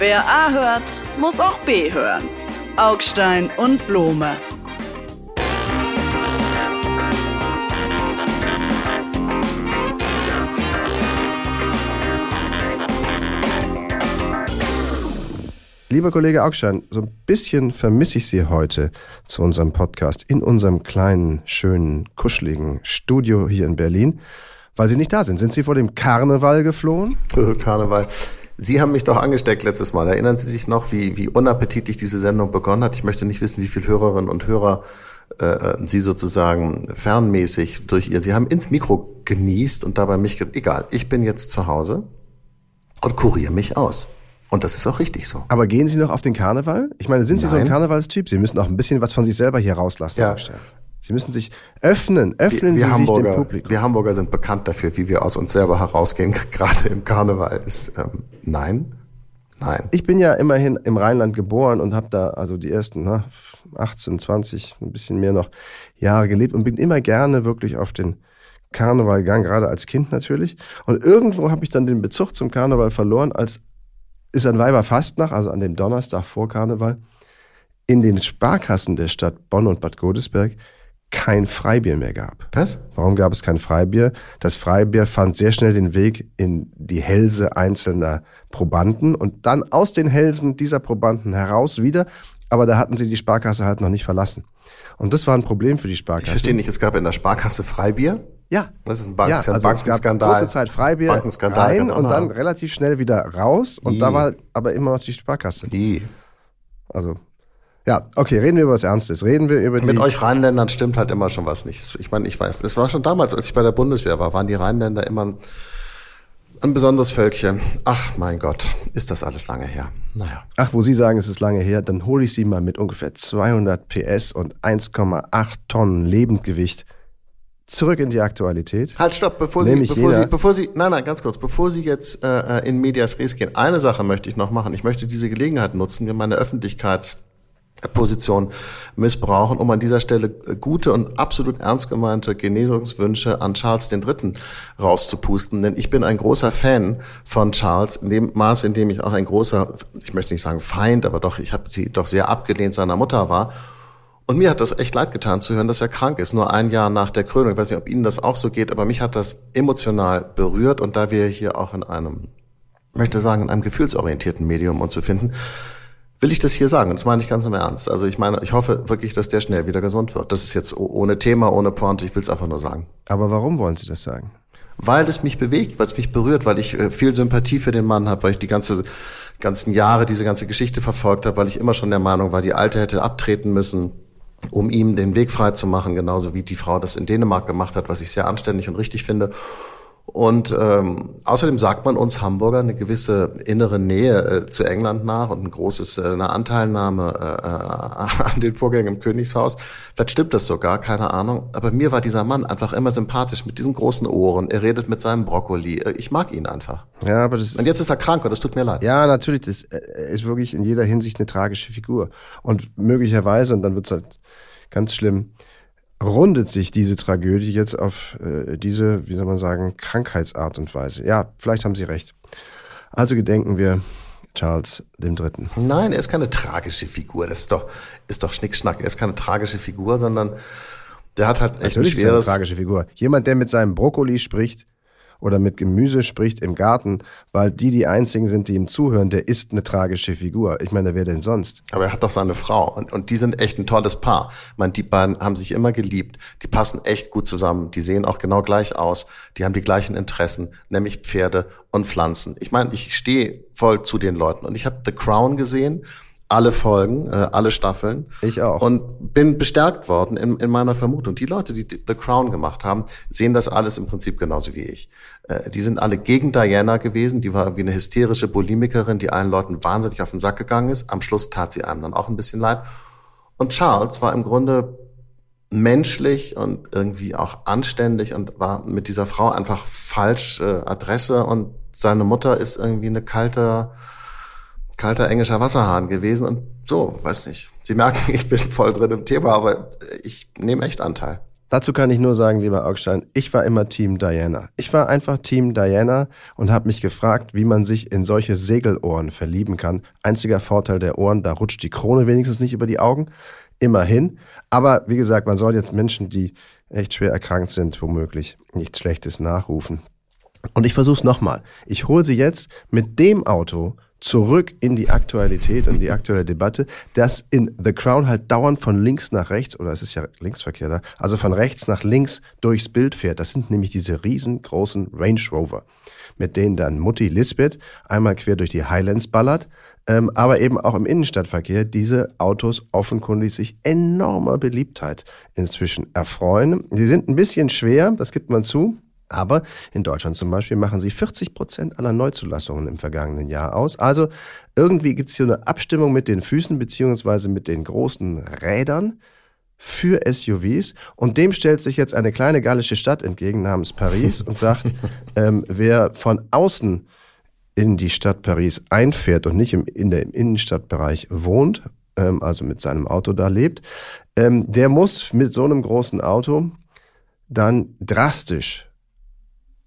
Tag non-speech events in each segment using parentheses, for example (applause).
Wer A hört, muss auch B hören. Augstein und Blome. Lieber Kollege Augstein, so ein bisschen vermisse ich Sie heute zu unserem Podcast in unserem kleinen, schönen, kuscheligen Studio hier in Berlin, weil Sie nicht da sind. Sind Sie vor dem Karneval geflohen? (laughs) Karneval. Sie haben mich doch angesteckt letztes Mal. Erinnern Sie sich noch, wie, wie unappetitlich diese Sendung begonnen hat? Ich möchte nicht wissen, wie viele Hörerinnen und Hörer äh, äh, Sie sozusagen fernmäßig durch ihr. Sie haben ins Mikro genießt und dabei mich, egal, ich bin jetzt zu Hause und kuriere mich aus. Und das ist auch richtig so. Aber gehen Sie noch auf den Karneval? Ich meine, sind Sie so ein Nein. Karnevalstyp? Sie müssen auch ein bisschen was von sich selber hier rauslassen. Ja. Sie müssen sich öffnen, öffnen wir, Sie sich dem Hamburger, Publikum. wir Hamburger sind bekannt dafür, wie wir aus uns selber herausgehen, (laughs) gerade im Karneval. Ist, ähm, nein, nein. Ich bin ja immerhin im Rheinland geboren und habe da also die ersten ne, 18, 20, ein bisschen mehr noch Jahre gelebt und bin immer gerne wirklich auf den Karneval gegangen, gerade als Kind natürlich. Und irgendwo habe ich dann den Bezug zum Karneval verloren, als ist an Weiberfastnacht, also an dem Donnerstag vor Karneval, in den Sparkassen der Stadt Bonn und Bad Godesberg kein Freibier mehr gab. Was? Warum gab es kein Freibier? Das Freibier fand sehr schnell den Weg in die Hälse einzelner Probanden und dann aus den Hälsen dieser Probanden heraus wieder. Aber da hatten sie die Sparkasse halt noch nicht verlassen. Und das war ein Problem für die Sparkasse. Ich verstehe nicht, es gab in der Sparkasse Freibier. Ja. Das ist ein Bank ja, also es gab Bankenskandal. kurze Zeit Freibier rein und dann relativ schnell wieder raus. Und I. da war aber immer noch die Sparkasse. Wie? Also, ja, okay, reden wir über was Ernstes. Reden wir über die... Mit euch Rheinländern stimmt halt immer schon was nicht. Ich meine, ich weiß, es war schon damals, als ich bei der Bundeswehr war, waren die Rheinländer immer ein, ein besonderes Völkchen. Ach mein Gott, ist das alles lange her. Naja. Ach, wo Sie sagen, es ist lange her, dann hole ich Sie mal mit ungefähr 200 PS und 1,8 Tonnen Lebendgewicht zurück in die Aktualität. Halt, stopp, bevor Sie, bevor Sie, bevor Sie, nein, nein, ganz kurz, bevor Sie jetzt äh, äh, in Medias Res gehen, eine Sache möchte ich noch machen. Ich möchte diese Gelegenheit nutzen, mir meine Öffentlichkeitsposition missbrauchen, um an dieser Stelle äh, gute und absolut ernst gemeinte Genesungswünsche an Charles III. rauszupusten. Denn ich bin ein großer Fan von Charles, in dem Maße, in dem ich auch ein großer, ich möchte nicht sagen Feind, aber doch, ich habe sie doch sehr abgelehnt seiner Mutter war. Und mir hat das echt leid getan zu hören, dass er krank ist, nur ein Jahr nach der Krönung. Ich weiß nicht, ob Ihnen das auch so geht, aber mich hat das emotional berührt. Und da wir hier auch in einem, möchte sagen, in einem gefühlsorientierten Medium uns befinden, will ich das hier sagen. Und das meine ich ganz im Ernst. Also ich meine, ich hoffe wirklich, dass der schnell wieder gesund wird. Das ist jetzt oh- ohne Thema, ohne Pointe. Ich will es einfach nur sagen. Aber warum wollen Sie das sagen? Weil es mich bewegt, weil es mich berührt, weil ich äh, viel Sympathie für den Mann habe, weil ich die ganze, ganzen Jahre diese ganze Geschichte verfolgt habe, weil ich immer schon der Meinung war, die Alte hätte abtreten müssen, um ihm den Weg frei zu machen, genauso wie die Frau das in Dänemark gemacht hat, was ich sehr anständig und richtig finde. Und ähm, außerdem sagt man uns Hamburger eine gewisse innere Nähe äh, zu England nach und ein großes äh, eine Anteilnahme äh, äh, (laughs) an den Vorgängen im Königshaus. Vielleicht stimmt das sogar, keine Ahnung. Aber mir war dieser Mann einfach immer sympathisch mit diesen großen Ohren. Er redet mit seinem Brokkoli. Äh, Ich mag ihn einfach. Ja, aber das Und jetzt ist er krank und das tut mir leid. ja, natürlich, das äh, ist wirklich in jeder Hinsicht eine tragische Figur. Und möglicherweise, und dann wird's halt ganz schlimm, rundet sich diese Tragödie jetzt auf äh, diese, wie soll man sagen, Krankheitsart und Weise. Ja, vielleicht haben Sie recht. Also gedenken wir Charles dem Dritten. Nein, er ist keine tragische Figur. Das ist doch, ist doch Schnickschnack. Er ist keine tragische Figur, sondern der hat halt echt Natürlich ein ist er eine schweres. tragische Figur. Jemand, der mit seinem Brokkoli spricht oder mit Gemüse spricht im Garten, weil die die einzigen sind, die ihm zuhören, der ist eine tragische Figur. Ich meine, wer denn sonst? Aber er hat doch seine Frau und, und die sind echt ein tolles Paar. Ich meine, die beiden haben sich immer geliebt. Die passen echt gut zusammen. Die sehen auch genau gleich aus. Die haben die gleichen Interessen, nämlich Pferde und Pflanzen. Ich meine, ich stehe voll zu den Leuten und ich habe The Crown gesehen, alle Folgen, äh, alle Staffeln. Ich auch. Und bin bestärkt worden in, in meiner Vermutung. Die Leute, die The Crown gemacht haben, sehen das alles im Prinzip genauso wie ich. Äh, die sind alle gegen Diana gewesen. Die war irgendwie eine hysterische Bulimikerin, die allen Leuten wahnsinnig auf den Sack gegangen ist. Am Schluss tat sie einem dann auch ein bisschen leid. Und Charles war im Grunde menschlich und irgendwie auch anständig und war mit dieser Frau einfach falsch äh, Adresse und seine Mutter ist irgendwie eine kalte kalter englischer Wasserhahn gewesen und so, weiß nicht. Sie merken, (laughs) ich bin voll drin im Thema, aber ich nehme echt Anteil. Dazu kann ich nur sagen, lieber Augstein, ich war immer Team Diana. Ich war einfach Team Diana und habe mich gefragt, wie man sich in solche Segelohren verlieben kann. Einziger Vorteil der Ohren, da rutscht die Krone wenigstens nicht über die Augen. Immerhin. Aber wie gesagt, man soll jetzt Menschen, die echt schwer erkrankt sind, womöglich nichts Schlechtes nachrufen. Und ich versuche es nochmal. Ich hole sie jetzt mit dem Auto zurück in die Aktualität und die aktuelle Debatte, dass in The Crown halt dauernd von links nach rechts, oder es ist ja Linksverkehr da, also von rechts nach links durchs Bild fährt. Das sind nämlich diese riesengroßen Range Rover, mit denen dann Mutti Lisbeth einmal quer durch die Highlands ballert, ähm, aber eben auch im Innenstadtverkehr diese Autos offenkundig sich enormer Beliebtheit inzwischen erfreuen. Sie sind ein bisschen schwer, das gibt man zu, aber in Deutschland zum Beispiel machen sie 40 Prozent aller Neuzulassungen im vergangenen Jahr aus. Also irgendwie gibt es hier eine Abstimmung mit den Füßen beziehungsweise mit den großen Rädern für SUVs. Und dem stellt sich jetzt eine kleine gallische Stadt entgegen namens Paris und sagt, (laughs) ähm, wer von außen in die Stadt Paris einfährt und nicht im, in der, im Innenstadtbereich wohnt, ähm, also mit seinem Auto da lebt, ähm, der muss mit so einem großen Auto dann drastisch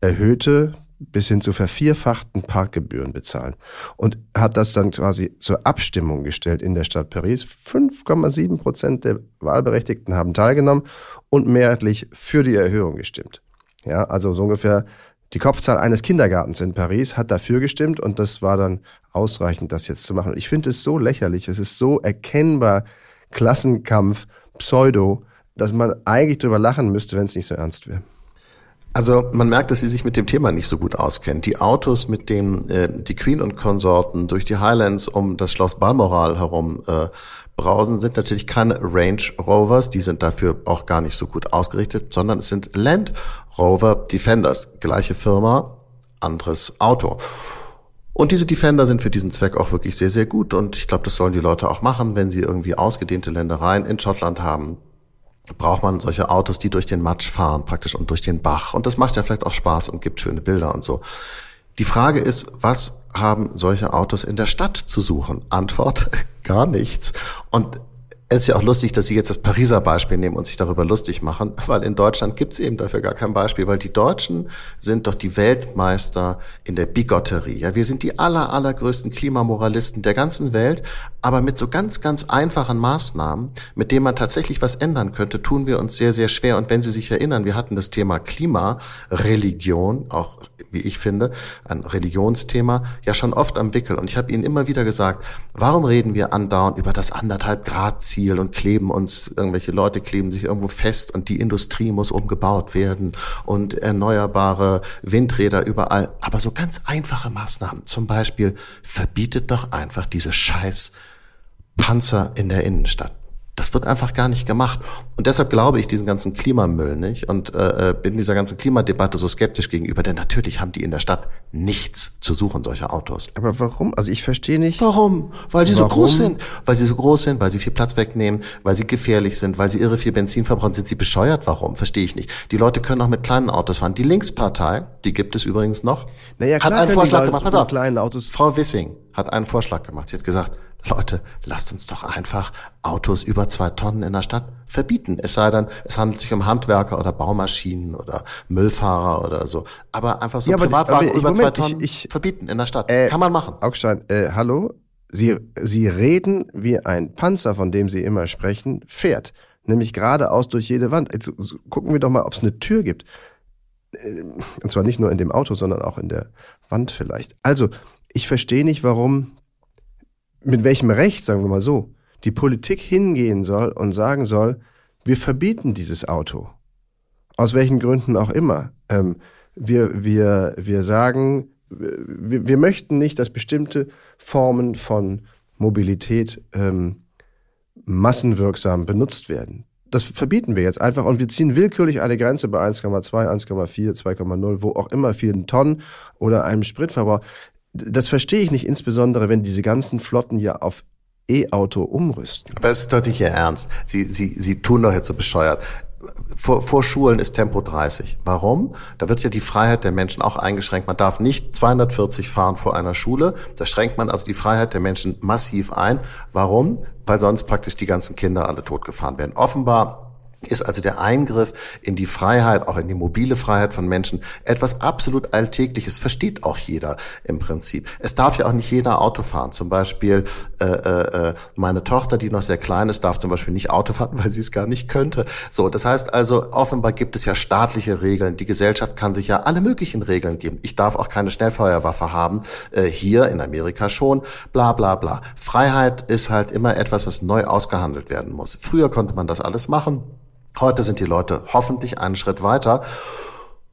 erhöhte bis hin zu vervierfachten Parkgebühren bezahlen und hat das dann quasi zur Abstimmung gestellt in der Stadt Paris. 5,7 Prozent der Wahlberechtigten haben teilgenommen und mehrheitlich für die Erhöhung gestimmt. Ja, also so ungefähr die Kopfzahl eines Kindergartens in Paris hat dafür gestimmt und das war dann ausreichend, das jetzt zu machen. Und ich finde es so lächerlich, es ist so erkennbar Klassenkampf, Pseudo, dass man eigentlich drüber lachen müsste, wenn es nicht so ernst wäre. Also man merkt, dass sie sich mit dem Thema nicht so gut auskennen. Die Autos, mit denen äh, die Queen und Konsorten durch die Highlands um das Schloss Balmoral herum äh, brausen, sind natürlich keine Range Rovers, die sind dafür auch gar nicht so gut ausgerichtet, sondern es sind Land Rover Defenders. Gleiche Firma, anderes Auto. Und diese Defender sind für diesen Zweck auch wirklich sehr, sehr gut. Und ich glaube, das sollen die Leute auch machen, wenn sie irgendwie ausgedehnte Ländereien in Schottland haben, braucht man solche Autos, die durch den Matsch fahren praktisch und durch den Bach. Und das macht ja vielleicht auch Spaß und gibt schöne Bilder und so. Die Frage ist, was haben solche Autos in der Stadt zu suchen? Antwort, (laughs) gar nichts. Und es ist ja auch lustig, dass Sie jetzt das Pariser Beispiel nehmen und sich darüber lustig machen, (laughs) weil in Deutschland gibt es eben dafür gar kein Beispiel, weil die Deutschen sind doch die Weltmeister in der Bigotterie. Ja, wir sind die aller, allergrößten Klimamoralisten der ganzen Welt, aber mit so ganz, ganz einfachen Maßnahmen, mit denen man tatsächlich was ändern könnte, tun wir uns sehr, sehr schwer. Und wenn Sie sich erinnern, wir hatten das Thema Klimareligion, auch wie ich finde, ein Religionsthema, ja schon oft am Wickel. Und ich habe Ihnen immer wieder gesagt, warum reden wir andauernd über das anderthalb Grad Ziel und kleben uns, irgendwelche Leute kleben sich irgendwo fest und die Industrie muss umgebaut werden und erneuerbare Windräder überall. Aber so ganz einfache Maßnahmen, zum Beispiel verbietet doch einfach diese scheiß Panzer in der Innenstadt. Das wird einfach gar nicht gemacht. Und deshalb glaube ich diesen ganzen Klimamüll nicht und äh, äh, bin dieser ganzen Klimadebatte so skeptisch gegenüber, denn natürlich haben die in der Stadt nichts zu suchen, solche Autos. Aber warum? Also ich verstehe nicht. Warum? Weil sie warum? so groß sind. Weil sie so groß sind, weil sie viel Platz wegnehmen, weil sie gefährlich sind, weil sie irre viel Benzin verbrauchen. Sind sie bescheuert? Warum? Verstehe ich nicht. Die Leute können auch mit kleinen Autos fahren. Die Linkspartei, die gibt es übrigens noch, naja, hat einen Vorschlag gemacht. Pass auf, kleinen Autos. Frau Wissing hat einen Vorschlag gemacht. Sie hat gesagt, Leute, lasst uns doch einfach Autos über zwei Tonnen in der Stadt verbieten. Es sei denn, es handelt sich um Handwerker oder Baumaschinen oder Müllfahrer oder so. Aber einfach so ja, Privatwagen aber, aber, über Moment, zwei Tonnen ich, ich, verbieten in der Stadt. Äh, Kann man machen. Augstein, äh, hallo? Sie, Sie reden wie ein Panzer, von dem Sie immer sprechen, fährt. Nämlich geradeaus durch jede Wand. Jetzt gucken wir doch mal, ob es eine Tür gibt. Äh, und zwar nicht nur in dem Auto, sondern auch in der Wand vielleicht. Also, ich verstehe nicht, warum mit welchem Recht, sagen wir mal so, die Politik hingehen soll und sagen soll, wir verbieten dieses Auto. Aus welchen Gründen auch immer. Ähm, wir, wir, wir sagen, wir, wir möchten nicht, dass bestimmte Formen von Mobilität ähm, massenwirksam benutzt werden. Das verbieten wir jetzt einfach und wir ziehen willkürlich eine Grenze bei 1,2, 1,4, 2,0, wo auch immer vielen Tonnen oder einem Spritverbrauch das verstehe ich nicht, insbesondere wenn diese ganzen Flotten ja auf E-Auto umrüsten. Aber es ist doch nicht Ihr Ernst. Sie, Sie, Sie tun doch jetzt so bescheuert. Vor, vor Schulen ist Tempo 30. Warum? Da wird ja die Freiheit der Menschen auch eingeschränkt. Man darf nicht 240 fahren vor einer Schule. Da schränkt man also die Freiheit der Menschen massiv ein. Warum? Weil sonst praktisch die ganzen Kinder alle totgefahren werden. Offenbar ist also der Eingriff in die Freiheit, auch in die mobile Freiheit von Menschen, etwas absolut Alltägliches, versteht auch jeder im Prinzip. Es darf ja auch nicht jeder Auto fahren. Zum Beispiel äh, äh, äh meine Tochter, die noch sehr klein ist, darf zum Beispiel nicht Auto fahren, (laughs) weil sie es gar nicht könnte. So, das heißt also, offenbar gibt es ja staatliche Regeln. Die Gesellschaft kann sich ja alle möglichen Regeln geben. Ich darf auch keine Schnellfeuerwaffe haben, äh, hier in Amerika schon, bla bla bla. Freiheit ist halt immer etwas, was neu ausgehandelt werden muss. Früher konnte man das alles machen. Heute sind die Leute hoffentlich einen Schritt weiter.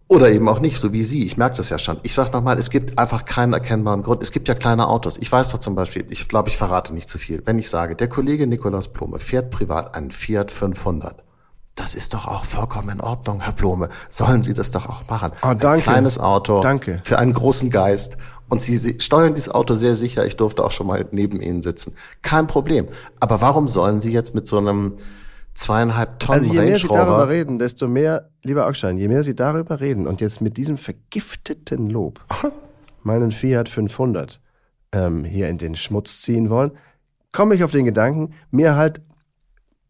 Oder eben auch nicht, so wie Sie. Ich merke das ja schon. Ich sage nochmal, es gibt einfach keinen erkennbaren Grund. Es gibt ja kleine Autos. Ich weiß doch zum Beispiel, ich glaube, ich verrate nicht zu viel. Wenn ich sage, der Kollege Nikolaus Blume fährt privat einen Fiat 500. Das ist doch auch vollkommen in Ordnung, Herr Blume. Sollen Sie das doch auch machen. Oh, danke. Ein kleines Auto. Danke. Für einen großen Geist. Und Sie, Sie steuern dieses Auto sehr sicher. Ich durfte auch schon mal neben Ihnen sitzen. Kein Problem. Aber warum sollen Sie jetzt mit so einem zweieinhalb Tonnen Also je mehr Sie darüber reden, desto mehr, lieber Augstein, je mehr Sie darüber reden und jetzt mit diesem vergifteten Lob (laughs) meinen Fiat 500 ähm, hier in den Schmutz ziehen wollen, komme ich auf den Gedanken, mir halt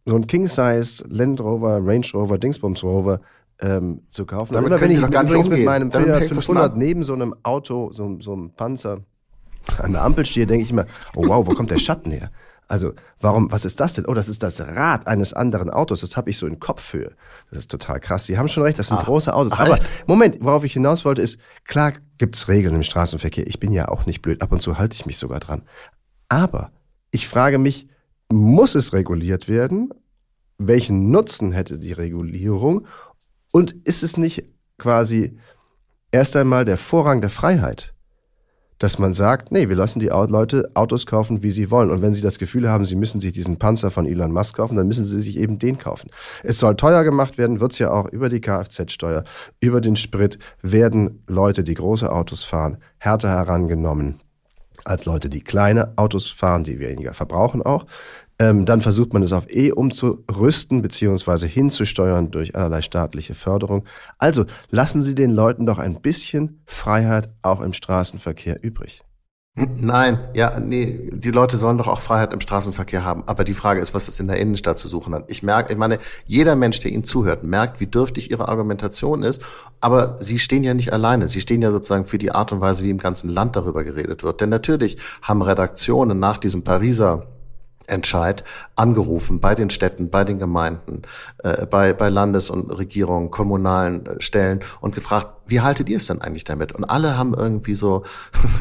so ein King-Size Land Rover, Range Rover, Dingsbums Rover ähm, zu kaufen. Damit können wenn ich doch gar nicht übrigens mit umgehen. meinem Damit Fiat hängt's doch 500 schnapp. neben so einem Auto, so, so einem Panzer an der Ampel stehe, denke ich immer, oh wow, wo kommt der Schatten her? Also, warum, was ist das denn? Oh, das ist das Rad eines anderen Autos. Das habe ich so in Kopfhöhe. Das ist total krass. Sie haben schon recht, das sind Ah. große Autos. Ach, Aber? Moment, worauf ich hinaus wollte, ist, klar gibt's Regeln im Straßenverkehr. Ich bin ja auch nicht blöd. Ab und zu halte ich mich sogar dran. Aber ich frage mich, muss es reguliert werden? Welchen Nutzen hätte die Regulierung? Und ist es nicht quasi erst einmal der Vorrang der Freiheit? Dass man sagt, nee, wir lassen die Leute Autos kaufen, wie sie wollen. Und wenn sie das Gefühl haben, sie müssen sich diesen Panzer von Elon Musk kaufen, dann müssen sie sich eben den kaufen. Es soll teuer gemacht werden, wird's ja auch über die Kfz-Steuer, über den Sprit werden Leute, die große Autos fahren, härter herangenommen als Leute, die kleine Autos fahren, die weniger verbrauchen auch. Ähm, dann versucht man es auf E umzurüsten beziehungsweise hinzusteuern durch allerlei staatliche Förderung. Also lassen Sie den Leuten doch ein bisschen Freiheit auch im Straßenverkehr übrig. Nein, ja, nee, die Leute sollen doch auch Freiheit im Straßenverkehr haben. Aber die Frage ist, was das in der Innenstadt zu suchen hat. Ich merke, ich meine, jeder Mensch, der Ihnen zuhört, merkt, wie dürftig Ihre Argumentation ist. Aber Sie stehen ja nicht alleine. Sie stehen ja sozusagen für die Art und Weise, wie im ganzen Land darüber geredet wird. Denn natürlich haben Redaktionen nach diesem Pariser Entscheid angerufen bei den Städten, bei den Gemeinden, äh, bei, bei Landes- und Regierungen, kommunalen äh, Stellen und gefragt, wie haltet ihr es denn eigentlich damit? Und alle haben irgendwie so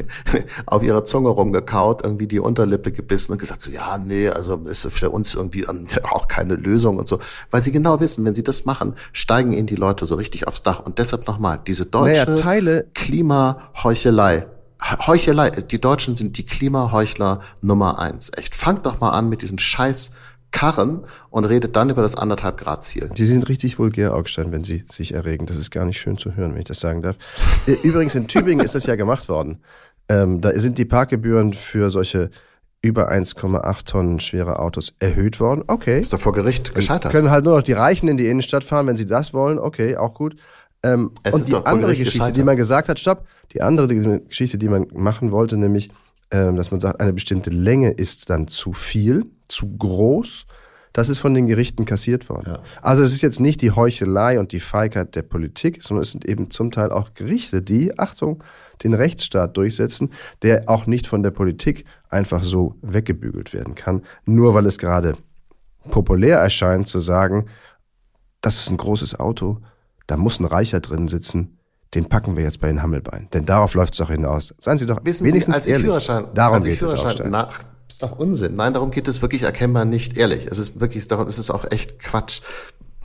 (laughs) auf ihrer Zunge rumgekaut, irgendwie die Unterlippe gebissen und gesagt, so ja, nee, also ist für uns irgendwie ähm, (laughs) auch keine Lösung und so. Weil sie genau wissen, wenn sie das machen, steigen ihnen die Leute so richtig aufs Dach. Und deshalb nochmal, diese deutsche Naja, Teile- Klimaheuchelei. Heuchelei. Die Deutschen sind die Klimaheuchler Nummer eins. Echt. Fangt doch mal an mit diesen scheiß Karren und redet dann über das anderthalb Grad Ziel. Sie sind richtig vulgär, Augstein, wenn Sie sich erregen. Das ist gar nicht schön zu hören, wenn ich das sagen darf. Äh, Übrigens, in Tübingen ist das ja gemacht worden. Ähm, da sind die Parkgebühren für solche über 1,8 Tonnen schwere Autos erhöht worden. Okay. Ist doch vor Gericht gescheitert. Können halt nur noch die Reichen in die Innenstadt fahren, wenn sie das wollen. Okay, auch gut. Ähm, Es und ist die andere Geschichte, die gescheitert. man gesagt hat, stopp, die andere die Geschichte, die man machen wollte, nämlich, ähm, dass man sagt, eine bestimmte Länge ist dann zu viel, zu groß. Das ist von den Gerichten kassiert worden. Ja. Also es ist jetzt nicht die Heuchelei und die Feigheit der Politik, sondern es sind eben zum Teil auch Gerichte, die, Achtung, den Rechtsstaat durchsetzen, der auch nicht von der Politik einfach so weggebügelt werden kann, nur weil es gerade populär erscheint zu sagen, das ist ein großes Auto, da muss ein Reicher drin sitzen, den packen wir jetzt bei den Hammelbein. Denn darauf läuft es doch hinaus. Seien Sie doch Wissen wenigstens Sie, als ich ehrlich. Führerschein, darum als ich geht es. Führerschein, na, ist doch Unsinn. Nein, darum geht es wirklich erkennbar nicht ehrlich. Es ist wirklich, darum, es ist auch echt Quatsch.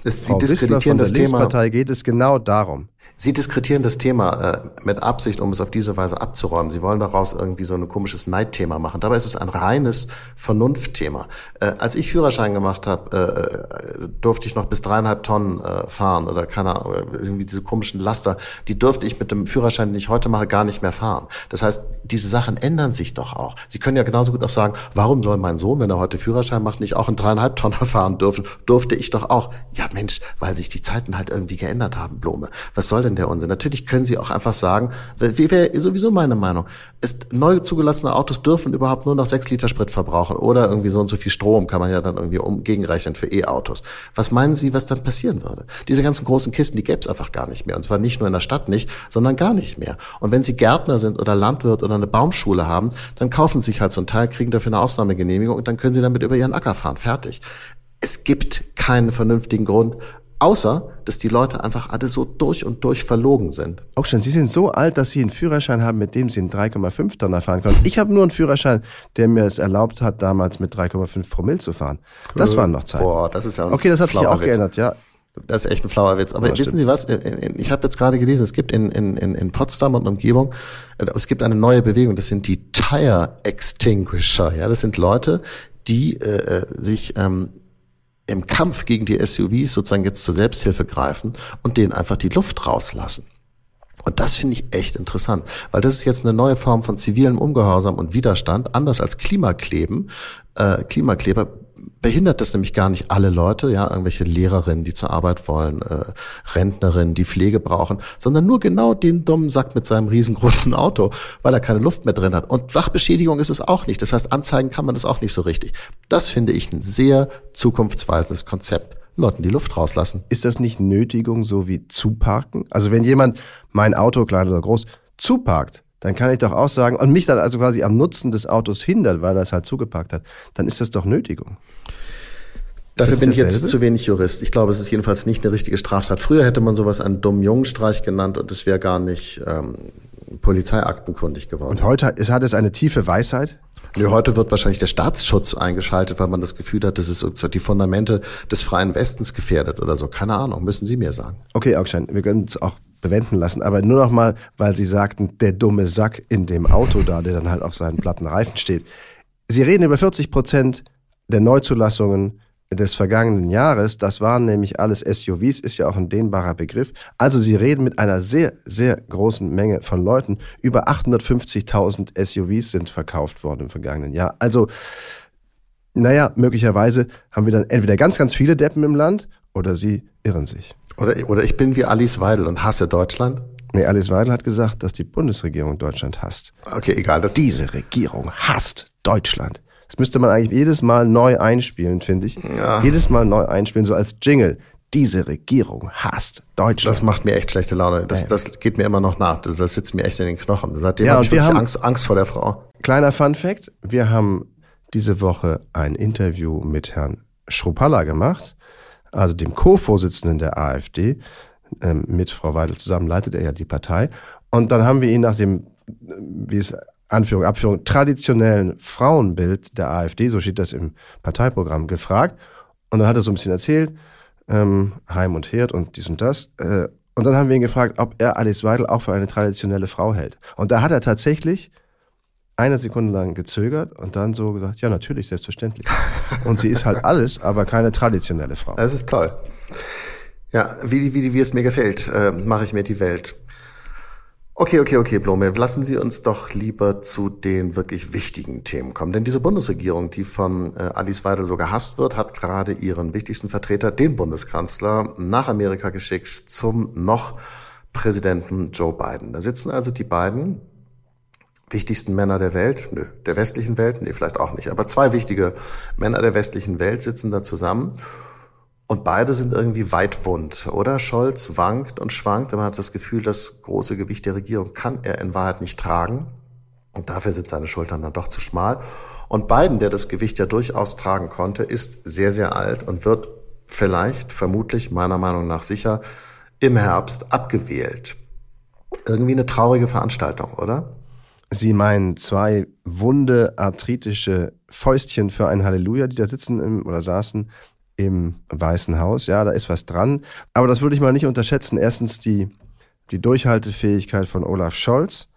Es, Sie Frau Wissler diskreditieren von der das Thema. Linkspartei geht es genau darum. Sie diskreditieren das Thema äh, mit Absicht, um es auf diese Weise abzuräumen. Sie wollen daraus irgendwie so ein komisches Neidthema machen. Dabei ist es ein reines Vernunftthema. Äh, als ich Führerschein gemacht habe, äh, äh, durfte ich noch bis dreieinhalb Tonnen äh, fahren oder keine Ahnung, irgendwie diese komischen Laster. Die dürfte ich mit dem Führerschein, den ich heute mache, gar nicht mehr fahren. Das heißt, diese Sachen ändern sich doch auch. Sie können ja genauso gut auch sagen, warum soll mein Sohn, wenn er heute Führerschein macht, nicht auch einen dreieinhalb Tonner fahren dürfen? Durfte ich doch auch. Ja Mensch, weil sich die Zeiten halt irgendwie geändert haben, Blome. Was soll denn der Unsinn? Natürlich können Sie auch einfach sagen, wäre sowieso meine Meinung, ist neu zugelassene Autos dürfen überhaupt nur noch sechs Liter Sprit verbrauchen oder irgendwie so und so viel Strom kann man ja dann irgendwie um, gegenrechnen für E-Autos. Was meinen Sie, was dann passieren würde? Diese ganzen großen Kisten, die gäbe es einfach gar nicht mehr. Und zwar nicht nur in der Stadt nicht, sondern gar nicht mehr. Und wenn Sie Gärtner sind oder Landwirt oder eine Baumschule haben, dann kaufen Sie sich halt so ein Teil, kriegen dafür eine Ausnahmegenehmigung und dann können Sie damit über Ihren Acker fahren. Fertig. Es gibt keinen vernünftigen Grund, Außer, dass die Leute einfach alle so durch und durch verlogen sind. Auch schon, Sie sind so alt, dass Sie einen Führerschein haben, mit dem Sie einen 3,5 Tonner fahren können. Ich habe nur einen Führerschein, der mir es erlaubt hat, damals mit 3,5 Promille zu fahren. Das waren noch Zeiten. Boah, das ist ja ein Okay, das hat sich auch Witz. geändert, ja. Das ist echt ein flauer Witz. Aber Ja, wissen stimmt. Sie was? Ich habe jetzt gerade gelesen, es gibt in, in, in in Potsdam und Umgebung, äh, es gibt eine neue Bewegung, das sind die Tire Extinguisher. Ja, das sind Leute, die äh, äh, sich ähm, im Kampf gegen die SUVs sozusagen jetzt zur Selbsthilfe greifen und denen einfach die Luft rauslassen. Und das finde ich echt interessant, weil das ist jetzt eine neue Form von zivilem Ungehorsam und Widerstand, anders als Klimakleben. Äh, Klimakleber behindert das nämlich gar nicht alle Leute, ja, irgendwelche Lehrerinnen, die zur Arbeit wollen, äh, Rentnerinnen, die Pflege brauchen, sondern nur genau den dummen Sack mit seinem riesengroßen Auto, weil er keine Luft mehr drin hat. Und Sachbeschädigung ist es auch nicht. Das heißt, anzeigen kann man das auch nicht so richtig. Das finde ich ein sehr zukunftsweisendes Konzept. Leuten die Luft rauslassen. Ist das nicht Nötigung, so wie zuparken? Also wenn jemand mein Auto, klein oder groß, zuparkt, dann kann ich doch auch sagen, und mich dann also quasi am Nutzen des Autos hindert, weil er es halt zugeparkt hat, dann ist das doch Nötigung. Dafür bin ich jetzt zu wenig Jurist. Ich glaube, es ist jedenfalls nicht eine richtige Straftat. Früher hätte man sowas einen dummen Jungenstreich genannt und es wäre gar nicht ähm, polizeiaktenkundig geworden. Und heute ist, hat es eine tiefe Weisheit. Nö, heute wird wahrscheinlich der Staatsschutz eingeschaltet, weil man das Gefühl hat, das ist sozusagen die Fundamente des freien Westens gefährdet oder so. Keine Ahnung, müssen Sie mir sagen. Okay, Augstein, wir können es auch bewenden lassen, aber nur noch mal, weil Sie sagten, der dumme Sack in dem Auto da, der dann halt auf seinen platten Reifen steht. Sie reden über 40 Prozent der Neuzulassungen des vergangenen Jahres. Das waren nämlich alles SUVs, ist ja auch ein dehnbarer Begriff. Also Sie reden mit einer sehr, sehr großen Menge von Leuten. Über 850.000 SUVs sind verkauft worden im vergangenen Jahr. Also, naja, möglicherweise haben wir dann entweder ganz, ganz viele Deppen im Land oder Sie irren sich. Oder, oder ich bin wie Alice Weidel und hasse Deutschland. Nee, Alice Weidel hat gesagt, dass die Bundesregierung Deutschland hasst. Okay, egal. Das, Diese Regierung hasst Deutschland. Das müsste man eigentlich jedes Mal neu einspielen, finde ich. Jedes Mal neu einspielen, so als Jingle. Diese Regierung hasst Deutschland. das macht mir echt schlechte Laune. Das, das geht mir immer noch nach. Das, das sitzt mir echt in den Knochen. Seitdem Ja, habe ich wir haben- Angst, Angst vor der Frau. Kleiner Fun Fact: Wir haben diese Woche ein Interview mit Herrn Schrupalla gemacht, also dem Co-Vorsitzenden der AfD. Ähm, mit Frau Weidel zusammen leitet er ja die Partei. Und dann haben wir ihn nach dem, äh, wie es Anführung, Abführung, traditionellen Frauenbild der AfD, so steht das im Parteiprogramm, gefragt. Und dann hat er so ein bisschen erzählt, ähm, Heim und Herd und dies und das. Äh, und dann haben wir ihn gefragt, ob er Alice Weidel auch für eine traditionelle Frau hält. Und da hat er tatsächlich eine Sekunde lang gezögert und dann so gesagt, ja, natürlich, selbstverständlich. Und sie ist halt alles, aber keine traditionelle Frau. Das ist toll. Ja, wie, wie, wie es mir gefällt, äh, mache ich mir die Welt. Okay, okay, okay, Blome, lassen Sie uns doch lieber zu den wirklich wichtigen Themen kommen. Denn diese Bundesregierung, die von äh, Alice Weidel so gehasst wird, hat gerade ihren wichtigsten Vertreter, den Bundeskanzler, nach Amerika geschickt zum noch Präsidenten Joe Biden. Da sitzen also die beiden wichtigsten Männer der Welt, nö, der westlichen Welt, nee, vielleicht auch nicht, aber zwei wichtige Männer der westlichen Welt sitzen da zusammen und beide sind irgendwie weitwund, oder? Scholz wankt und schwankt, und man hat das Gefühl, das große Gewicht der Regierung kann er in Wahrheit nicht tragen. Und dafür sind seine Schultern dann doch zu schmal. Und Biden, der das Gewicht ja durchaus tragen konnte, ist sehr, sehr alt und wird vielleicht, vermutlich, meiner Meinung nach sicher, im Herbst abgewählt. Irgendwie eine traurige Veranstaltung, oder? Sie meinen zwei wunde, arthritische Fäustchen für ein Halleluja, die da sitzen im, oder saßen im Weißen Haus. Ja, da ist was dran. Aber das würde ich mal nicht unterschätzen. Erstens die, die Durchhaltefähigkeit von Olaf Scholz.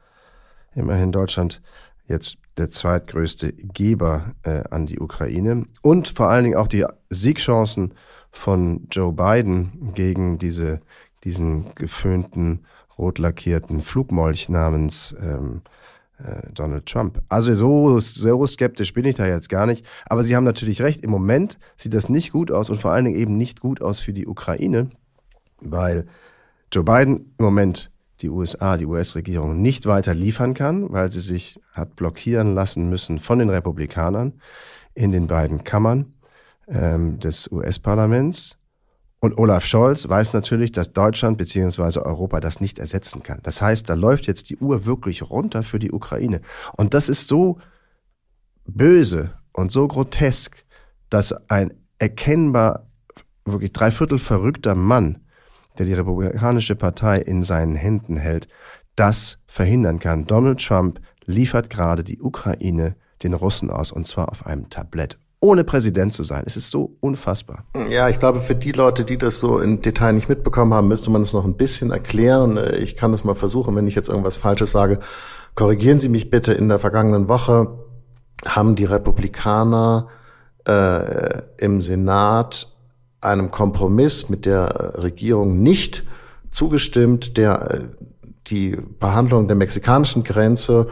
Immerhin Deutschland jetzt der zweitgrößte Geber äh, an die Ukraine. Und vor allen Dingen auch die Siegchancen von Joe Biden gegen diese, diesen geföhnten, rot lackierten Flugmolch namens ähm, äh, Donald Trump. Also so, so skeptisch bin ich da jetzt gar nicht. Aber Sie haben natürlich recht, im Moment sieht das nicht gut aus und vor allen Dingen eben nicht gut aus für die Ukraine, weil Joe Biden im Moment die USA, die US-Regierung nicht weiter liefern kann, weil sie sich hat blockieren lassen müssen von den Republikanern in den beiden Kammern ähm, des US-Parlaments. Und Olaf Scholz weiß natürlich, dass Deutschland bzw. Europa das nicht ersetzen kann. Das heißt, da läuft jetzt die Uhr wirklich runter für die Ukraine. Und das ist so böse und so grotesk, dass ein erkennbar wirklich dreiviertel verrückter Mann der die Republikanische Partei in seinen Händen hält, das verhindern kann. Donald Trump liefert gerade die Ukraine den Russen aus und zwar auf einem Tablett ohne Präsident zu sein. Es ist so unfassbar. Ja, ich glaube, für die Leute, die das so im Detail nicht mitbekommen haben, müsste man es noch ein bisschen erklären. Ich kann das mal versuchen, wenn ich jetzt irgendwas Falsches sage. Korrigieren Sie mich bitte. In der vergangenen Woche haben die Republikaner äh, im Senat einem Kompromiss mit der Regierung nicht zugestimmt, der äh, die Behandlung der mexikanischen Grenze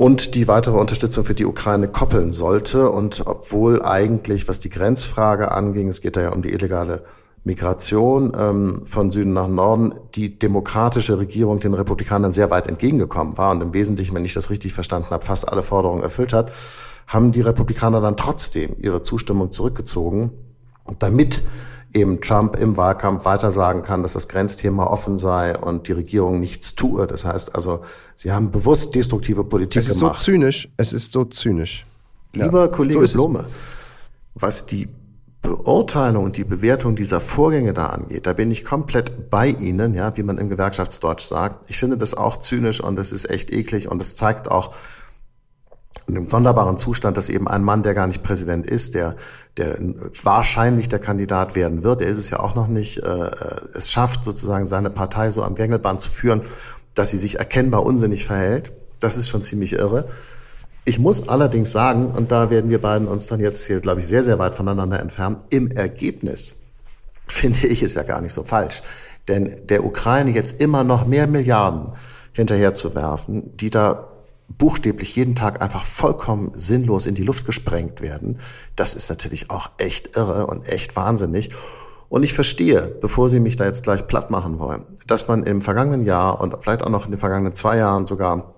und die weitere Unterstützung für die Ukraine koppeln sollte. Und obwohl eigentlich, was die Grenzfrage anging, es geht da ja um die illegale Migration ähm, von Süden nach Norden, die demokratische Regierung den Republikanern sehr weit entgegengekommen war und im Wesentlichen, wenn ich das richtig verstanden habe, fast alle Forderungen erfüllt hat, haben die Republikaner dann trotzdem ihre Zustimmung zurückgezogen damit eben Trump im Wahlkampf weiter sagen kann, dass das Grenzthema offen sei und die Regierung nichts tue. Das heißt also, sie haben bewusst destruktive Politik gemacht. Es ist gemacht. so zynisch. Es ist so zynisch. Lieber ja, Kollege so Blome, was die Beurteilung und die Bewertung dieser Vorgänge da angeht, da bin ich komplett bei Ihnen, ja, wie man im Gewerkschaftsdeutsch sagt. Ich finde das auch zynisch und das ist echt eklig und es zeigt auch, in einem sonderbaren Zustand, dass eben ein Mann, der gar nicht Präsident ist, der, der wahrscheinlich der Kandidat werden wird, der ist es ja auch noch nicht, äh, es schafft sozusagen seine Partei so am Gängelband zu führen, dass sie sich erkennbar unsinnig verhält. Das ist schon ziemlich irre. Ich muss allerdings sagen, und da werden wir beiden uns dann jetzt hier, glaube ich, sehr, sehr weit voneinander entfernen, im Ergebnis finde ich es ja gar nicht so falsch. Denn der Ukraine jetzt immer noch mehr Milliarden hinterherzuwerfen, die da buchstäblich jeden Tag einfach vollkommen sinnlos in die Luft gesprengt werden, das ist natürlich auch echt irre und echt wahnsinnig. Und ich verstehe, bevor Sie mich da jetzt gleich platt machen wollen, dass man im vergangenen Jahr und vielleicht auch noch in den vergangenen zwei Jahren sogar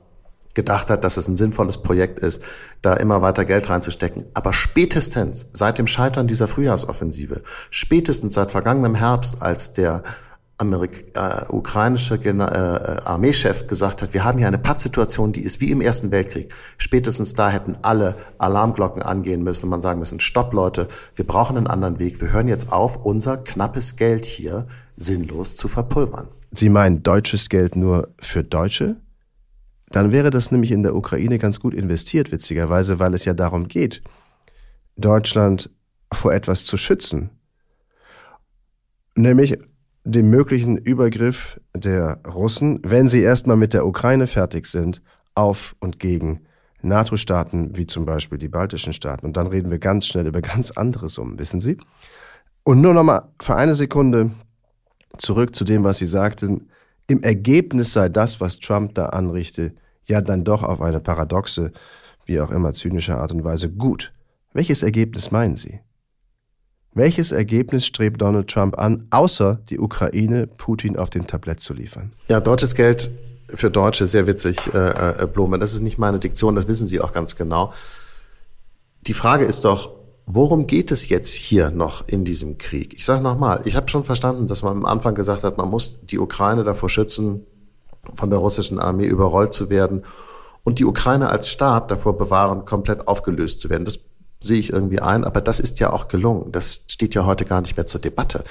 gedacht hat, dass es ein sinnvolles Projekt ist, da immer weiter Geld reinzustecken. Aber spätestens seit dem Scheitern dieser Frühjahrsoffensive, spätestens seit vergangenem Herbst, als der Amerik äh, ukrainische äh, äh, Armeechef gesagt hat, wir haben hier eine Pattsituation, die ist wie im Ersten Weltkrieg. Spätestens da hätten alle Alarmglocken angehen müssen, man sagen müssen, stopp Leute, wir brauchen einen anderen Weg, wir hören jetzt auf, unser knappes Geld hier sinnlos zu verpulvern. Sie meinen deutsches Geld nur für Deutsche? Dann wäre das nämlich in der Ukraine ganz gut investiert, witzigerweise, weil es ja darum geht, Deutschland vor etwas zu schützen. Nämlich dem möglichen Übergriff der Russen, wenn sie erstmal mit der Ukraine fertig sind, auf und gegen NATO-Staaten wie zum Beispiel die baltischen Staaten. Und dann reden wir ganz schnell über ganz andere Summen, wissen Sie? Und nur noch mal für eine Sekunde zurück zu dem, was Sie sagten. Im Ergebnis sei das, was Trump da anrichte, ja dann doch auf eine paradoxe, wie auch immer zynische Art und Weise gut. Welches Ergebnis meinen Sie? Welches Ergebnis strebt Donald Trump an, außer die Ukraine Putin auf dem Tablett zu liefern? Ja, deutsches Geld für Deutsche, sehr witzig, äh, äh, Blume. Das ist nicht meine Diktion, das wissen Sie auch ganz genau. Die Frage ist doch, worum geht es jetzt hier noch in diesem Krieg? Ich sage nochmal, ich habe schon verstanden, dass man am Anfang gesagt hat, man muss die Ukraine davor schützen, von der russischen Armee überrollt zu werden und die Ukraine als Staat davor bewahren, komplett aufgelöst zu werden. Das sehe ich irgendwie ein, aber das ist ja auch gelungen. Das steht ja heute gar nicht mehr zur Debatte.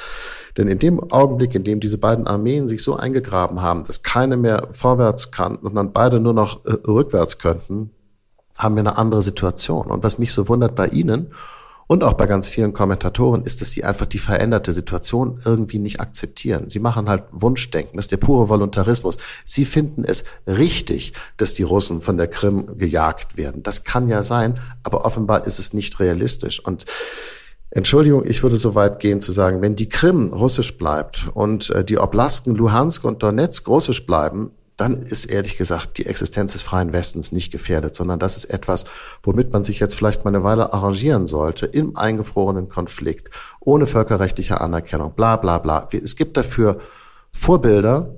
Denn in dem Augenblick, in dem diese beiden Armeen sich so eingegraben haben, dass keine mehr vorwärts kann, sondern beide nur noch äh, rückwärts könnten, haben wir eine andere Situation. Und was mich so wundert bei Ihnen und auch bei ganz vielen Kommentatoren ist, dass sie einfach die veränderte Situation irgendwie nicht akzeptieren. Sie machen halt Wunschdenken, das ist der pure Voluntarismus. Sie finden es richtig, dass die Russen von der Krim gejagt werden. Das kann ja sein, aber offenbar ist es nicht realistisch. Und Entschuldigung, ich würde so weit gehen zu sagen, wenn die Krim russisch bleibt und äh, die Oblasten Luhansk und Donetsk russisch bleiben, dann ist ehrlich gesagt die Existenz des freien Westens nicht gefährdet, sondern das ist etwas, womit man sich jetzt vielleicht mal eine Weile arrangieren sollte, im eingefrorenen Konflikt, ohne völkerrechtliche Anerkennung, bla bla bla. Es gibt dafür Vorbilder.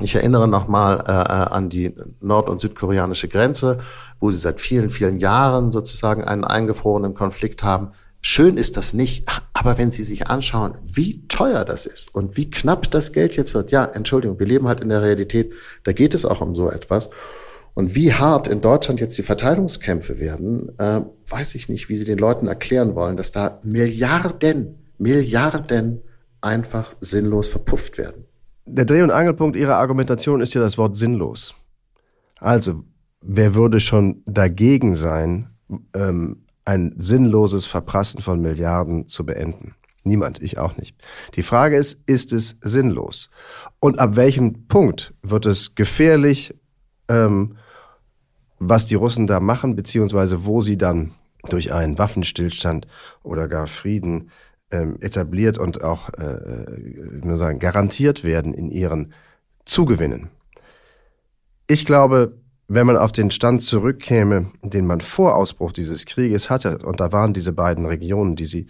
Ich erinnere nochmal äh, äh, an die nord- und südkoreanische Grenze, wo sie seit vielen, vielen Jahren sozusagen einen eingefrorenen Konflikt haben. Schön ist das nicht, aber wenn Sie sich anschauen, wie teuer das ist und wie knapp das Geld jetzt wird, ja, Entschuldigung, wir leben halt in der Realität, da geht es auch um so etwas. Und wie hart in Deutschland jetzt die Verteilungskämpfe werden, äh, weiß ich nicht, wie Sie den Leuten erklären wollen, dass da Milliarden, Milliarden einfach sinnlos verpufft werden. Der Dreh- und Angelpunkt Ihrer Argumentation ist ja das Wort sinnlos. Also, wer würde schon dagegen sein, ähm, ein sinnloses Verprassen von Milliarden zu beenden? Niemand, ich auch nicht. Die Frage ist, ist es sinnlos? Und ab welchem Punkt wird es gefährlich, ähm, was die Russen da machen, beziehungsweise wo sie dann durch einen Waffenstillstand oder gar Frieden ähm, etabliert und auch äh, äh sagen, garantiert werden in ihren Zugewinnen. Ich glaube, wenn man auf den Stand zurückkäme, den man vor Ausbruch dieses Krieges hatte, und da waren diese beiden Regionen, die Sie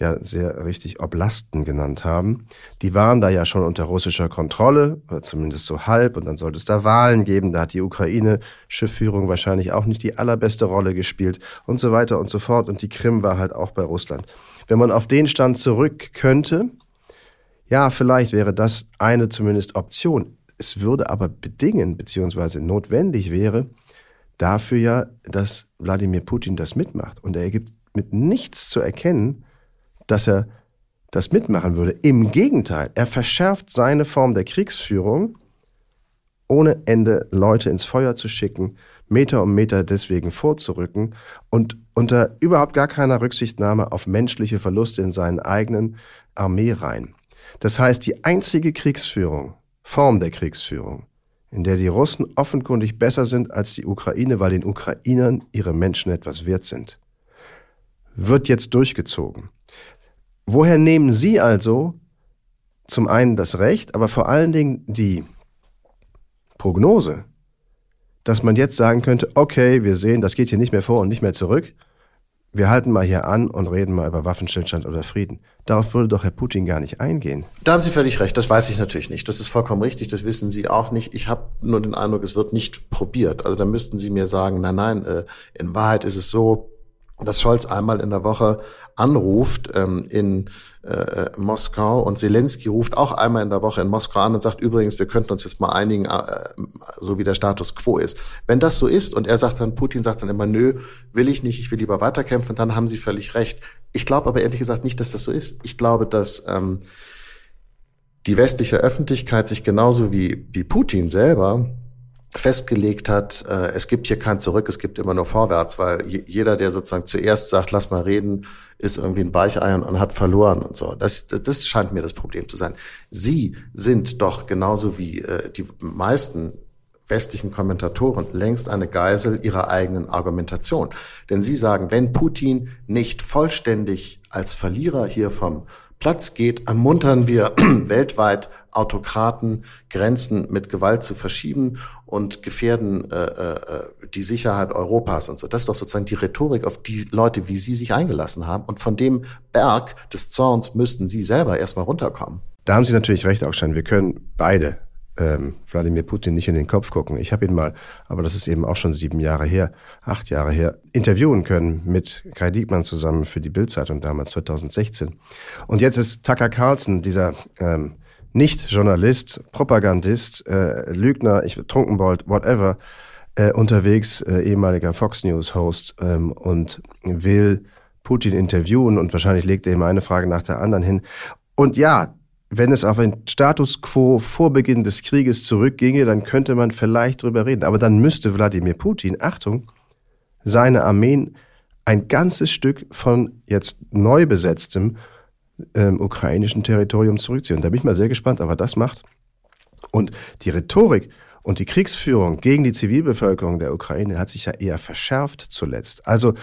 ja sehr richtig Oblasten genannt haben, die waren da ja schon unter russischer Kontrolle, oder zumindest so halb, und dann sollte es da Wahlen geben, da hat die Ukraine-Schiffführung wahrscheinlich auch nicht die allerbeste Rolle gespielt und so weiter und so fort, und die Krim war halt auch bei Russland. Wenn man auf den Stand zurück könnte, ja, vielleicht wäre das eine zumindest Option. Es würde aber bedingen, beziehungsweise notwendig wäre, dafür ja, dass Wladimir Putin das mitmacht. Und er gibt mit nichts zu erkennen, dass er das mitmachen würde. Im Gegenteil, er verschärft seine Form der Kriegsführung, ohne Ende Leute ins Feuer zu schicken, Meter um Meter deswegen vorzurücken und unter überhaupt gar keiner Rücksichtnahme auf menschliche Verluste in seinen eigenen Armeereihen. Das heißt, die einzige Kriegsführung, Form der Kriegsführung, in der die Russen offenkundig besser sind als die Ukraine, weil den Ukrainern ihre Menschen etwas wert sind, wird jetzt durchgezogen. Woher nehmen Sie also zum einen das Recht, aber vor allen Dingen die Prognose, dass man jetzt sagen könnte, okay, wir sehen, das geht hier nicht mehr vor und nicht mehr zurück, wir halten mal hier an und reden mal über Waffenstillstand oder Frieden. Darauf würde doch Herr Putin gar nicht eingehen. Da haben Sie völlig recht, das weiß ich natürlich nicht. Das ist vollkommen richtig, das wissen Sie auch nicht. Ich habe nur den Eindruck, es wird nicht probiert. Also da müssten Sie mir sagen, nein, nein, äh, in Wahrheit ist es so, dass Scholz einmal in der Woche anruft ähm, in äh, Moskau und Zelensky ruft auch einmal in der Woche in Moskau an und sagt übrigens, wir könnten uns jetzt mal einigen, äh, so wie der Status quo ist. Wenn das so ist und er sagt dann, Putin sagt dann immer, nö, will ich nicht, ich will lieber weiterkämpfen, dann haben sie völlig recht. Ich glaube aber ehrlich gesagt nicht, dass das so ist. Ich glaube, dass ähm, die westliche Öffentlichkeit sich genauso wie, wie Putin selber festgelegt hat, äh, es gibt hier kein Zurück, es gibt immer nur vorwärts, weil jeder, der sozusagen zuerst sagt, lass mal reden, ist irgendwie ein Weichei und hat verloren und so. Das, das scheint mir das Problem zu sein. Sie sind doch genauso wie äh, die meisten westlichen Kommentatoren längst eine Geisel ihrer eigenen Argumentation. Denn sie sagen, wenn Putin nicht vollständig als Verlierer hier vom Platz geht, ermuntern wir (clears throat) weltweit Autokraten, Grenzen mit Gewalt zu verschieben und gefährden äh, äh, die Sicherheit Europas und so. Das ist doch sozusagen die Rhetorik, auf die Leute wie Sie sich eingelassen haben. Und von dem Berg des Zorns müssten Sie selber erstmal runterkommen. Da haben Sie natürlich recht, Augstein. Wir können beide ähm, Wladimir Putin nicht in den Kopf gucken. Ich habe ihn mal, aber das ist eben auch schon sieben Jahre her, acht Jahre her, interviewen können mit Kai Diekmann zusammen für die Bildzeitung damals 2016. Und jetzt ist Tucker Carlson, dieser ähm, nicht Journalist, Propagandist, äh, Lügner, ich Trunkenbold, whatever, äh, unterwegs, äh, ehemaliger Fox News Host ähm, und will Putin interviewen und wahrscheinlich legt er ihm eine Frage nach der anderen hin. Und ja, wenn es auf ein Status quo vor Beginn des Krieges zurückginge, dann könnte man vielleicht drüber reden. Aber dann müsste Wladimir Putin, Achtung, seine Armeen ein ganzes Stück von jetzt neu besetztem ähm, ukrainischen Territorium zurückziehen. Da bin ich mal sehr gespannt, aber das macht. Und die Rhetorik und die Kriegsführung gegen die Zivilbevölkerung der Ukraine hat sich ja eher verschärft zuletzt. Also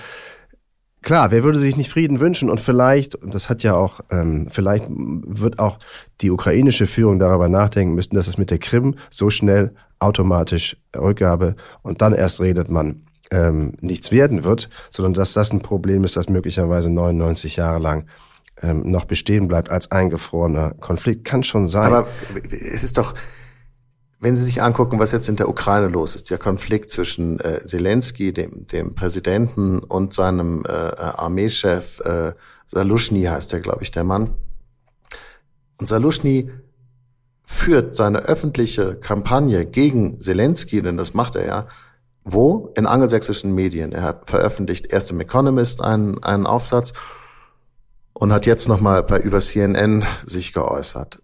klar, wer würde sich nicht Frieden wünschen? Und vielleicht, und das hat ja auch, ähm, vielleicht wird auch die ukrainische Führung darüber nachdenken müssen, dass es mit der Krim so schnell automatisch Rückgabe und dann erst redet man ähm, nichts werden wird, sondern dass das ein Problem ist, das möglicherweise 99 Jahre lang ähm, noch bestehen bleibt als eingefrorener Konflikt. Kann schon sein. Aber es ist doch, wenn Sie sich angucken, was jetzt in der Ukraine los ist, der Konflikt zwischen äh, Zelensky, dem, dem Präsidenten, und seinem äh, Armeechef, äh, Salushny heißt der, glaube ich, der Mann. Und Salushny führt seine öffentliche Kampagne gegen Zelensky, denn das macht er ja, wo? In angelsächsischen Medien. Er hat veröffentlicht erst im Economist einen, einen Aufsatz und hat jetzt nochmal bei über CNN sich geäußert.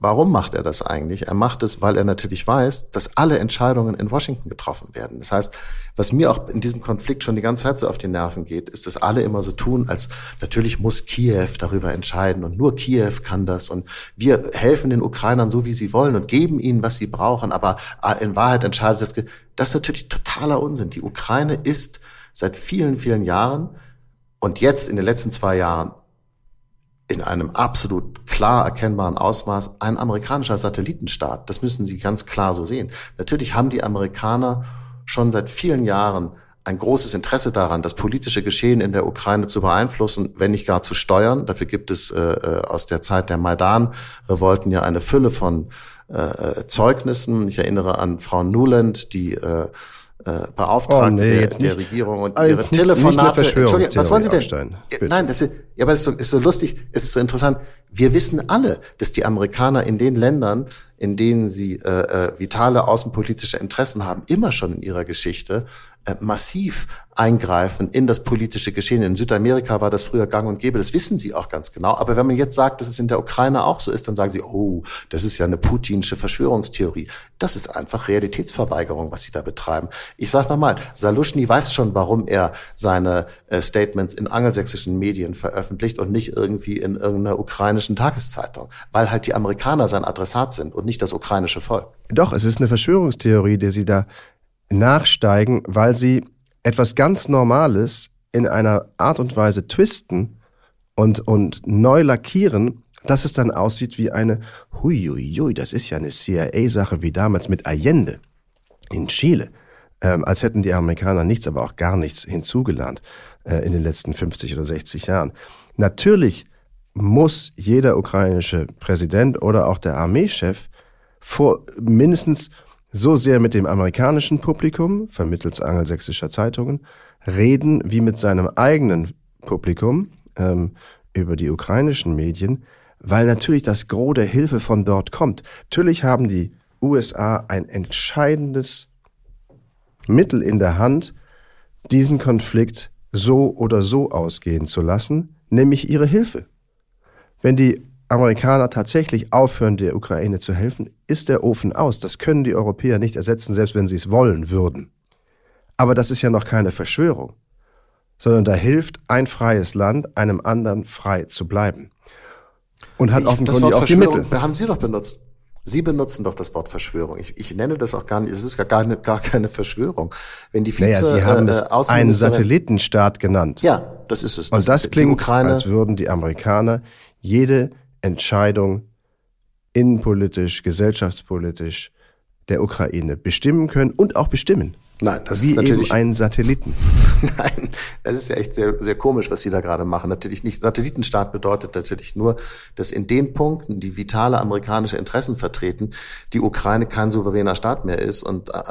Warum macht er das eigentlich? Er macht es, weil er natürlich weiß, dass alle Entscheidungen in Washington getroffen werden. Das heißt, was mir auch in diesem Konflikt schon die ganze Zeit so auf die Nerven geht, ist, dass alle immer so tun, als natürlich muss Kiew darüber entscheiden und nur Kiew kann das und wir helfen den Ukrainern so, wie sie wollen und geben ihnen, was sie brauchen, aber in Wahrheit entscheidet das. Das ist natürlich totaler Unsinn. Die Ukraine ist seit vielen, vielen Jahren und jetzt in den letzten zwei Jahren in einem absolut klar erkennbaren Ausmaß ein amerikanischer Satellitenstaat. Das müssen Sie ganz klar so sehen. Natürlich haben die Amerikaner schon seit vielen Jahren ein großes Interesse daran, das politische Geschehen in der Ukraine zu beeinflussen, wenn nicht gar zu steuern. Dafür gibt es äh, äh aus der Zeit der Maidan-Revolten ja eine Fülle von äh, äh Zeugnissen. Ich erinnere an Frau Nuland, die äh, äh, Beauftragte oh, nee, der, der, Regierung und ah, ihre Telefonate. Entschuldigung, was wollen Sie denn? Aufstein, Nein, das ist, ja, aber es ist, so, ist so lustig, es ist so interessant. Wir wissen alle, dass die Amerikaner in den Ländern, in denen sie äh, äh, vitale außenpolitische Interessen haben, immer schon in ihrer Geschichte äh, massiv eingreifen in das politische Geschehen. In Südamerika war das früher gang und gäbe, das wissen sie auch ganz genau. Aber wenn man jetzt sagt, dass es in der Ukraine auch so ist, dann sagen sie, oh, das ist ja eine putinsche Verschwörungstheorie. Das ist einfach Realitätsverweigerung, was sie da betreiben. Ich sage nochmal, Salushny weiß schon, warum er seine äh, Statements in angelsächsischen Medien veröffentlicht und nicht irgendwie in irgendeiner ukrainischen Tageszeitung, weil halt die Amerikaner sein Adressat sind und nicht das ukrainische Volk. Doch, es ist eine Verschwörungstheorie, die sie da nachsteigen, weil sie etwas ganz Normales in einer Art und Weise twisten und, und neu lackieren, dass es dann aussieht wie eine, huiuiui, das ist ja eine CIA-Sache wie damals mit Allende in Chile. Ähm, als hätten die Amerikaner nichts, aber auch gar nichts hinzugelernt äh, in den letzten 50 oder 60 Jahren. Natürlich muss jeder ukrainische Präsident oder auch der Armeechef vor mindestens so sehr mit dem amerikanischen Publikum, vermittels angelsächsischer Zeitungen, reden wie mit seinem eigenen Publikum ähm, über die ukrainischen Medien, weil natürlich das Gros der Hilfe von dort kommt. Natürlich haben die USA ein entscheidendes Mittel in der Hand, diesen Konflikt so oder so ausgehen zu lassen, nämlich ihre Hilfe. Wenn die Amerikaner tatsächlich aufhören, der Ukraine zu helfen, ist der Ofen aus. Das können die Europäer nicht ersetzen, selbst wenn sie es wollen würden. Aber das ist ja noch keine Verschwörung, sondern da hilft ein freies Land einem anderen frei zu bleiben. Und hat ich, offenkundig auch die Mittel. Haben Sie doch benutzt. Sie benutzen doch das Wort Verschwörung. Ich, ich nenne das auch gar nicht, es ist gar, keine, gar keine Verschwörung. Wenn die Vize, naja, Sie haben äh, es einen Satellitenstaat genannt. Ja, das ist es. Das Und das klingt, als würden die Amerikaner jede Entscheidung innenpolitisch, gesellschaftspolitisch der Ukraine bestimmen können und auch bestimmen. Nein, das Wie ist natürlich eben einen Satelliten. (laughs) Nein, das ist ja echt sehr, sehr komisch, was Sie da gerade machen. Natürlich nicht. Satellitenstaat bedeutet natürlich nur, dass in den Punkten, die vitale amerikanische Interessen vertreten, die Ukraine kein souveräner Staat mehr ist und äh,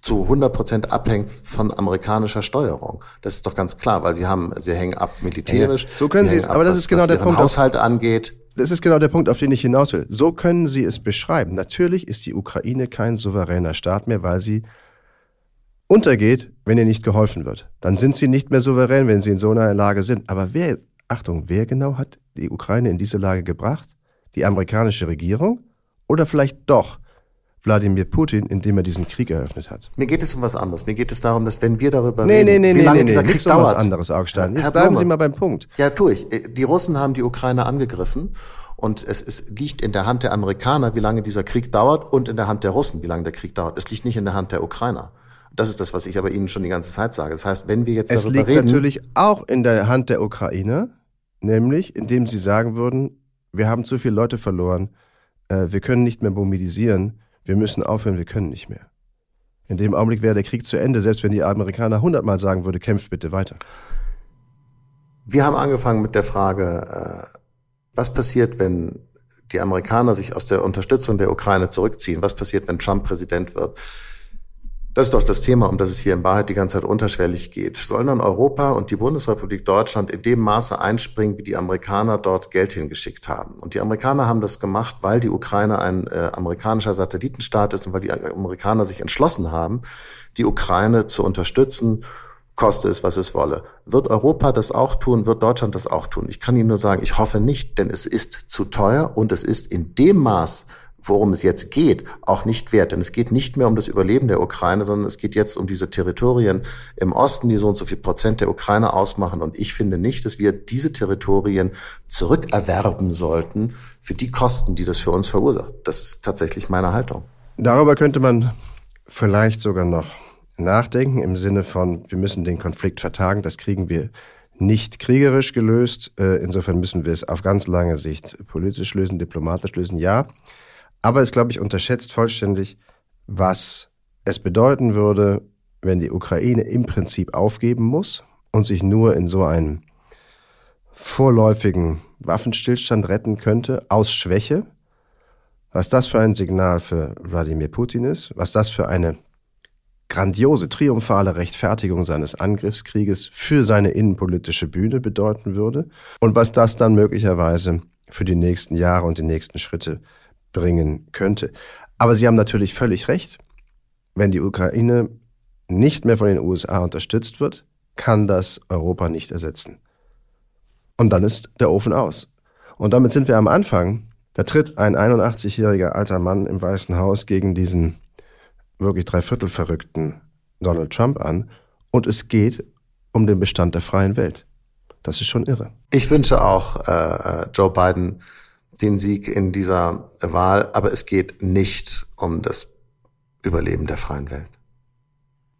zu 100 Prozent abhängt von amerikanischer Steuerung. Das ist doch ganz klar, weil sie haben, sie hängen ab militärisch. Ja, so können sie, es, ab, aber das was, ist genau der Punkt. Haushalt angeht. Das ist genau der Punkt, auf den ich hinaus will. So können Sie es beschreiben. Natürlich ist die Ukraine kein souveräner Staat mehr, weil sie untergeht, wenn ihr nicht geholfen wird. Dann sind sie nicht mehr souverän, wenn sie in so einer Lage sind. Aber wer, Achtung, wer genau hat die Ukraine in diese Lage gebracht? Die amerikanische Regierung? Oder vielleicht doch Wladimir Putin, indem er diesen Krieg eröffnet hat. Mir geht es um was anderes. Mir geht es darum, dass wenn wir darüber nee, reden, nee, nee, wie lange nee, dieser nee, Krieg dauert. Um was anderes, Augstein. Jetzt Herr bleiben Blume. Sie mal beim Punkt. Ja, tue ich. Die Russen haben die Ukraine angegriffen und es, es liegt in der Hand der Amerikaner, wie lange dieser Krieg dauert und in der Hand der Russen, wie lange der Krieg dauert. Es liegt nicht in der Hand der Ukrainer. Das ist das, was ich aber Ihnen schon die ganze Zeit sage. Das heißt, wenn wir jetzt es darüber reden... Es liegt natürlich auch in der Hand der Ukraine, nämlich indem sie sagen würden, wir haben zu viele Leute verloren, äh, wir können nicht mehr mobilisieren, wir müssen aufhören, wir können nicht mehr. In dem Augenblick wäre der Krieg zu Ende, selbst wenn die Amerikaner hundertmal sagen würde, kämpft bitte weiter. Wir haben angefangen mit der Frage, äh, was passiert, wenn die Amerikaner sich aus der Unterstützung der Ukraine zurückziehen? Was passiert, wenn Trump Präsident wird? Das ist doch das Thema, um das es hier in Wahrheit die ganze Zeit unterschwellig geht. Sollen dann Europa und die Bundesrepublik Deutschland in dem Maße einspringen, wie die Amerikaner dort Geld hingeschickt haben? Und die Amerikaner haben das gemacht, weil die Ukraine ein äh, amerikanischer Satellitenstaat ist und weil die Amerikaner sich entschlossen haben, die Ukraine zu unterstützen koste es, was es wolle. Wird Europa das auch tun? Wird Deutschland das auch tun? Ich kann Ihnen nur sagen, ich hoffe nicht, denn es ist zu teuer und es ist in dem Maß, worum es jetzt geht, auch nicht wert. Denn es geht nicht mehr um das Überleben der Ukraine, sondern es geht jetzt um diese Territorien im Osten, die so und so viel Prozent der Ukraine ausmachen. Und ich finde nicht, dass wir diese Territorien zurückerwerben sollten für die Kosten, die das für uns verursacht. Das ist tatsächlich meine Haltung. Darüber könnte man vielleicht sogar noch nachdenken im Sinne von, wir müssen den Konflikt vertagen. Das kriegen wir nicht kriegerisch gelöst. Äh, insofern müssen wir es auf ganz lange Sicht politisch lösen, diplomatisch lösen, ja. Aber es, glaube ich, unterschätzt vollständig, was es bedeuten würde, wenn die Ukraine im Prinzip aufgeben muss und sich nur in so einen vorläufigen Waffenstillstand retten könnte, aus Schwäche. Was das für ein Signal für Wladimir Putin ist, was das für eine grandiose, triumphale Rechtfertigung seines Angriffskrieges für seine innenpolitische Bühne bedeuten würde und was das dann möglicherweise für die nächsten Jahre und die nächsten Schritte bringen könnte. Aber Sie haben natürlich völlig recht. Wenn die Ukraine nicht mehr von den USA unterstützt wird, kann das Europa nicht ersetzen. Und dann ist der Ofen aus. Und damit sind wir am Anfang. Da tritt ein 81-jähriger alter Mann im Weißen Haus gegen diesen wirklich dreiviertel verrückten Donald Trump an und es geht um den Bestand der freien Welt. Das ist schon irre. Ich wünsche auch äh, äh, Joe Biden den Sieg in dieser Wahl, aber es geht nicht um das Überleben der freien Welt.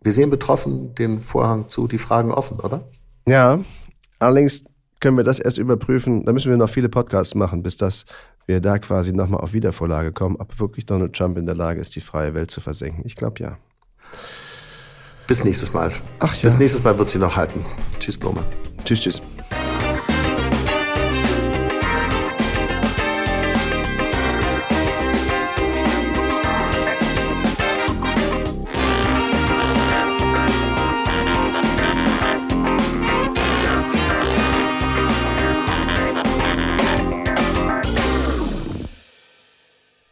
Wir sehen betroffen den Vorhang zu, die Fragen offen, oder? Ja, allerdings können wir das erst überprüfen. Da müssen wir noch viele Podcasts machen, bis das wir da quasi nochmal auf Wiedervorlage kommen, ob wirklich Donald Trump in der Lage ist, die freie Welt zu versenken. Ich glaube ja. Bis nächstes Mal. Ach ja. Bis nächstes Mal wird sie noch halten. Tschüss, Blume. Tschüss, tschüss.